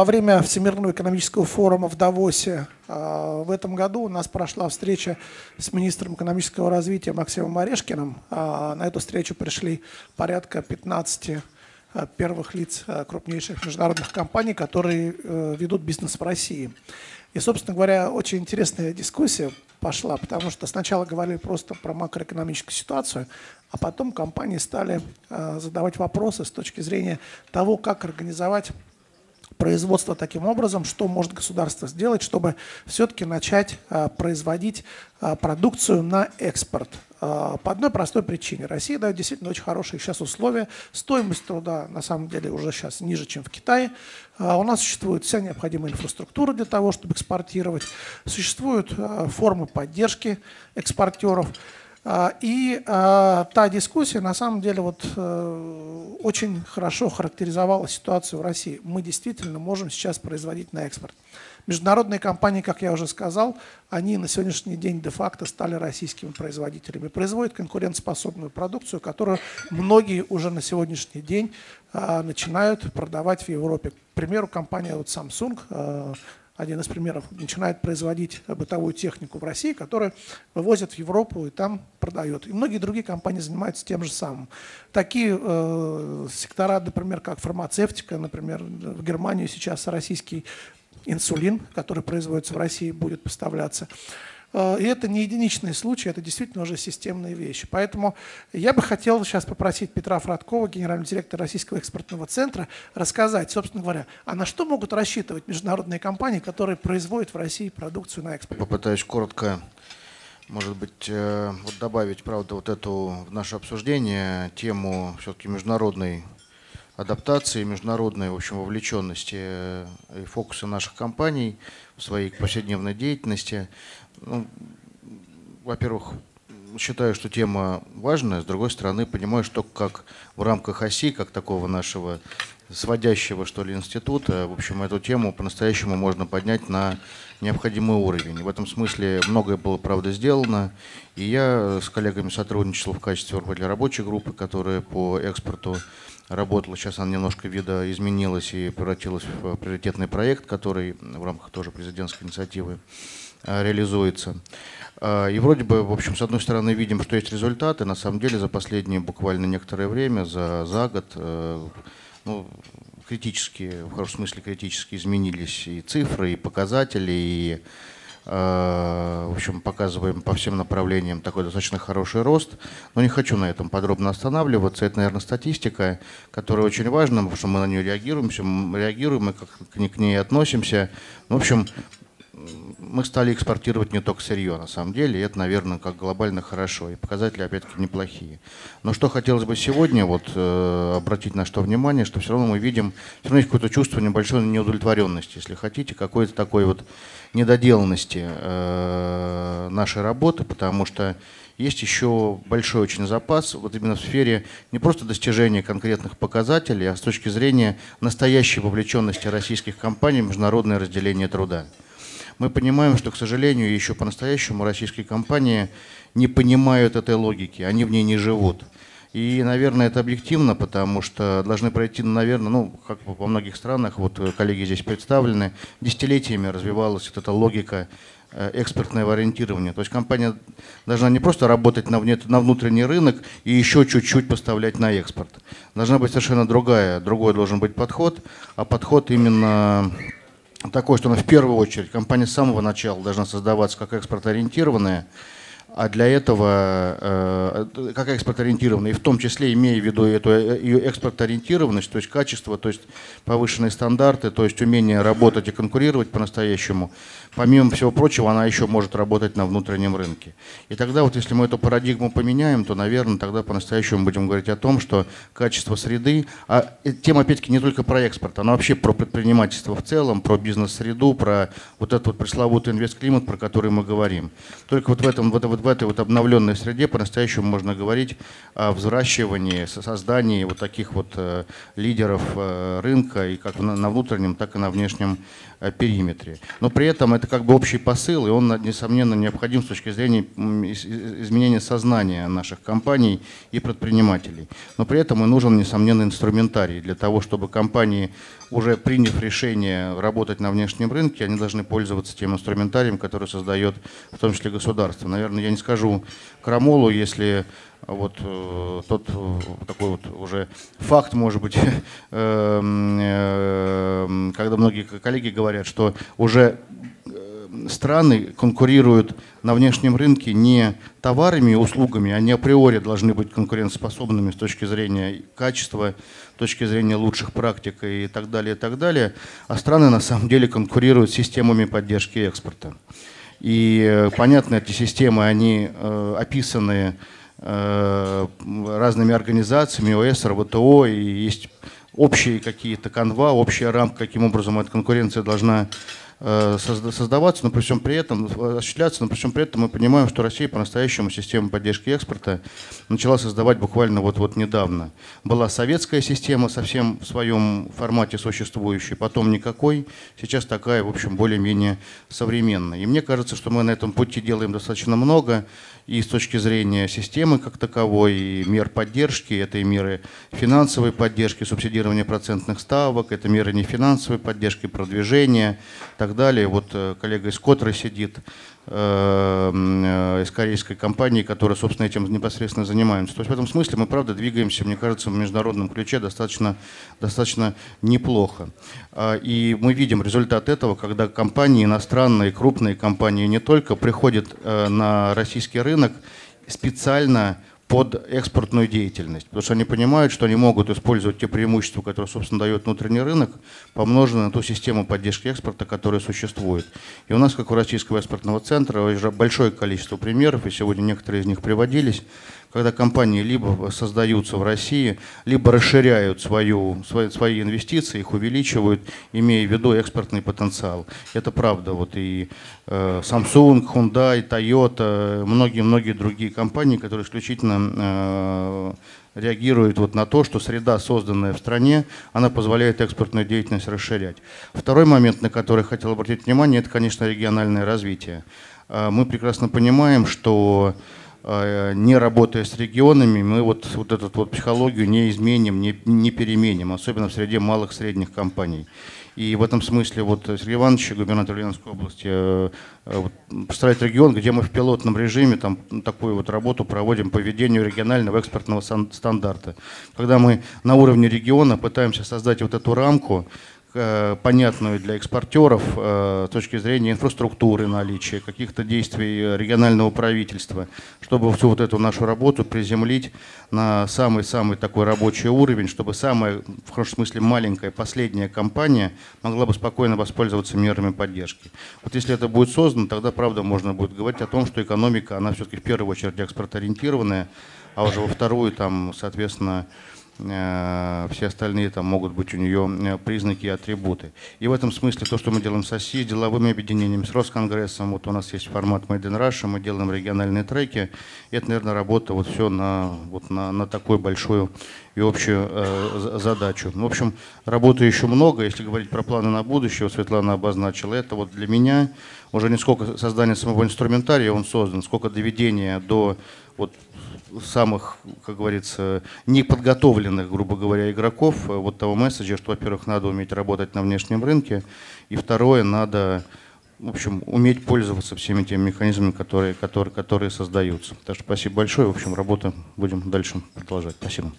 во время Всемирного экономического форума в Давосе а, в этом году у нас прошла встреча с министром экономического развития Максимом Орешкиным. А, на эту встречу пришли порядка 15 первых лиц крупнейших международных компаний, которые э, ведут бизнес в России. И, собственно говоря, очень интересная дискуссия пошла, потому что сначала говорили просто про макроэкономическую ситуацию, а потом компании стали задавать вопросы с точки зрения того, как организовать производство таким образом, что может государство сделать, чтобы все-таки начать а, производить а, продукцию на экспорт. А, по одной простой причине. Россия дает действительно очень хорошие сейчас условия. Стоимость труда на самом деле уже сейчас ниже, чем в Китае. У нас существует вся необходимая инфраструктура для того, чтобы экспортировать. Существуют формы поддержки экспортеров. А, и а, та дискуссия на самом деле вот э, очень хорошо характеризовала ситуацию в России. Мы действительно можем сейчас производить на экспорт. Международные компании, как я уже сказал, они на сегодняшний день де-факто стали российскими производителями. Производят конкурентоспособную продукцию, которую многие уже на сегодняшний день а, начинают продавать в Европе. К примеру, компания вот Samsung один из примеров, начинает производить бытовую технику в России, которую вывозят в Европу и там продает. И многие другие компании занимаются тем же самым. Такие э, сектора, например, как фармацевтика, например, в Германию сейчас российский инсулин, который производится в России, будет поставляться. Э, и это не единичный случай, это действительно уже системные вещи. Поэтому я бы хотел сейчас попросить Петра Фродкова, генерального директора Российского экспортного центра, рассказать, собственно говоря, а на что могут рассчитывать международные компании, которые производят в России продукцию на экспорт? Попытаюсь коротко, может быть, э, вот добавить, правда, вот эту в наше обсуждение тему все-таки международной адаптации, международной, в общем, вовлеченности э, и фокуса наших компаний в своей повседневной деятельности. Ну, во-первых, считаю, что тема важная, с другой стороны, понимаю, что как в рамках оси, как такого нашего сводящего, что ли, института, в общем, эту тему по-настоящему можно поднять на необходимый уровень. В этом смысле многое было, правда, сделано, и я с коллегами сотрудничал в качестве руководителя рабочей группы, которая по экспорту работала. Сейчас она немножко вида изменилась и превратилась в приоритетный проект, который в рамках тоже президентской инициативы Э, реализуется. Э, и вроде бы, в общем, с одной стороны, видим, что есть результаты. На самом деле, за последние буквально некоторое время, за, за год, э, ну, критически, в хорошем смысле критически изменились и цифры, и показатели, и в общем, показываем по всем направлениям такой достаточно хороший рост. Но не хочу на этом подробно останавливаться. Это, наверное, статистика, которая очень важна, потому что мы на нее реагируем, реагируем и как к ней относимся. В общем, мы стали экспортировать не только сырье, на самом деле, и это, наверное, как глобально хорошо, и показатели, опять-таки, неплохие. Но что хотелось бы сегодня вот, э, обратить на что внимание, что все равно мы видим, все равно есть какое-то чувство небольшой неудовлетворенности, если хотите, какой-то такой вот недоделанности э, нашей работы, потому что есть еще большой очень запас вот именно в сфере не просто достижения конкретных показателей, а с точки зрения настоящей вовлеченности российских компаний в международное разделение труда. Мы понимаем, что, к сожалению, еще по-настоящему российские компании не понимают этой логики, они в ней не живут. И, наверное, это объективно, потому что должны пройти, наверное, ну, как во многих странах, вот коллеги здесь представлены, десятилетиями развивалась вот эта логика э, экспортного ориентирования. То есть компания должна не просто работать на внутренний рынок и еще чуть-чуть поставлять на экспорт. Должна быть совершенно другая, другой должен быть подход, а подход именно такой, что она в первую очередь, компания с самого начала должна создаваться как экспорт-ориентированная, а для этого, э, как экспорт-ориентированная, и в том числе имея в виду эту э, ее экспорт-ориентированность, то есть качество, то есть повышенные стандарты, то есть умение работать и конкурировать по-настоящему, помимо всего прочего, она еще может работать на внутреннем рынке. И тогда вот если мы эту парадигму поменяем, то, наверное, тогда по-настоящему будем говорить о том, что качество среды, а тема, опять-таки, не только про экспорт, она вообще про предпринимательство в целом, про бизнес-среду, про вот этот вот пресловутый инвестклимат, про который мы говорим. Только вот в этом, вот, вот в этой вот обновленной среде по-настоящему можно говорить о взращивании, создании вот таких вот э, лидеров э, рынка и как на, на внутреннем, так и на внешнем э, периметре. Но при этом это как бы общий посыл, и он, несомненно, необходим с точки зрения изменения сознания наших компаний и предпринимателей. Но при этом и нужен, несомненно, инструментарий для того, чтобы компании, уже приняв решение работать на внешнем рынке, они должны пользоваться тем инструментарием, который создает в том числе государство. Наверное, я не скажу крамолу, если вот э, тот э, такой вот уже факт, может быть, э, э, когда многие коллеги говорят, что уже э, страны конкурируют на внешнем рынке не товарами и услугами, они априори должны быть конкурентоспособными с точки зрения качества, с точки зрения лучших практик и так далее, и так далее, а страны на самом деле конкурируют системами поддержки экспорта. И э, понятно, эти системы, они э, описаны э, разными организациями, ОС, РВТО, и есть общие какие-то канва, общая рамка, каким образом эта конкуренция должна создаваться, но при всем при этом, осуществляться, но при всем при этом мы понимаем, что Россия по-настоящему систему поддержки экспорта начала создавать буквально вот-вот недавно. Была советская система совсем в своем формате существующая, потом никакой, сейчас такая, в общем, более-менее современная. И мне кажется, что мы на этом пути делаем достаточно много, и с точки зрения системы как таковой, и мер поддержки, это и меры финансовой поддержки, субсидирования процентных ставок, это меры нефинансовой поддержки, продвижения и так далее. Вот э, коллега из Котры сидит, э, э, из корейской компании, которая, собственно, этим непосредственно занимается. То есть в этом смысле мы, правда, двигаемся, мне кажется, в международном ключе достаточно, достаточно неплохо. А, и мы видим результат этого, когда компании, иностранные, крупные компании не только приходят на российский рынок специально под экспортную деятельность, потому что они понимают, что они могут использовать те преимущества, которые, собственно, дает внутренний рынок, помноженные на ту систему поддержки экспорта, которая существует. И у нас, как у Российского экспортного центра, уже большое количество примеров, и сегодня некоторые из них приводились, когда компании либо создаются в России, либо расширяют свою, свои, свои инвестиции, их увеличивают, имея в виду экспортный потенциал. Это правда. Вот и э, Samsung, Hyundai, Toyota, многие-многие другие компании, которые исключительно э, реагируют вот на то, что среда, созданная в стране, она позволяет экспортную деятельность расширять. Второй момент, на который хотел обратить внимание, это, конечно, региональное развитие. Э, мы прекрасно понимаем, что не работая с регионами, мы вот, вот эту вот психологию не изменим, не, не переменим, особенно в среде малых средних компаний. И в этом смысле вот Сергей Иванович, губернатор Ленинской области, э, э, представляет регион, где мы в пилотном режиме там, такую вот работу проводим по ведению регионального экспортного стандарта. Когда мы на уровне региона пытаемся создать вот эту рамку, Э, понятную для экспортеров э, с точки зрения инфраструктуры наличия, каких-то действий регионального правительства, чтобы всю вот эту нашу работу приземлить на самый-самый такой рабочий уровень, чтобы самая, в хорошем смысле, маленькая, последняя компания могла бы спокойно воспользоваться мерами поддержки. Вот если это будет создано, тогда, правда, можно будет говорить о том, что экономика, она все-таки в первую очередь экспортоориентированная, а уже во вторую, там, соответственно, Э, все остальные там могут быть у нее э, признаки и атрибуты. И в этом смысле то, что мы делаем с Россией, деловыми объединениями, с Росконгрессом, вот у нас есть формат Made in Russia, мы делаем региональные треки, и это, наверное, работа вот все на, вот на, на такую большую и общую э, задачу. В общем, работы еще много, если говорить про планы на будущее, вот Светлана обозначила, это вот для меня уже не сколько создания самого инструментария он создан, сколько доведения до вот самых, как говорится, неподготовленных, грубо говоря, игроков э, вот того месседжа, что, во-первых, надо уметь работать на внешнем рынке, и второе, надо, в общем, уметь пользоваться всеми теми механизмами, которые, которые, которые создаются. Так что спасибо большое. В общем, работу будем дальше продолжать. Спасибо.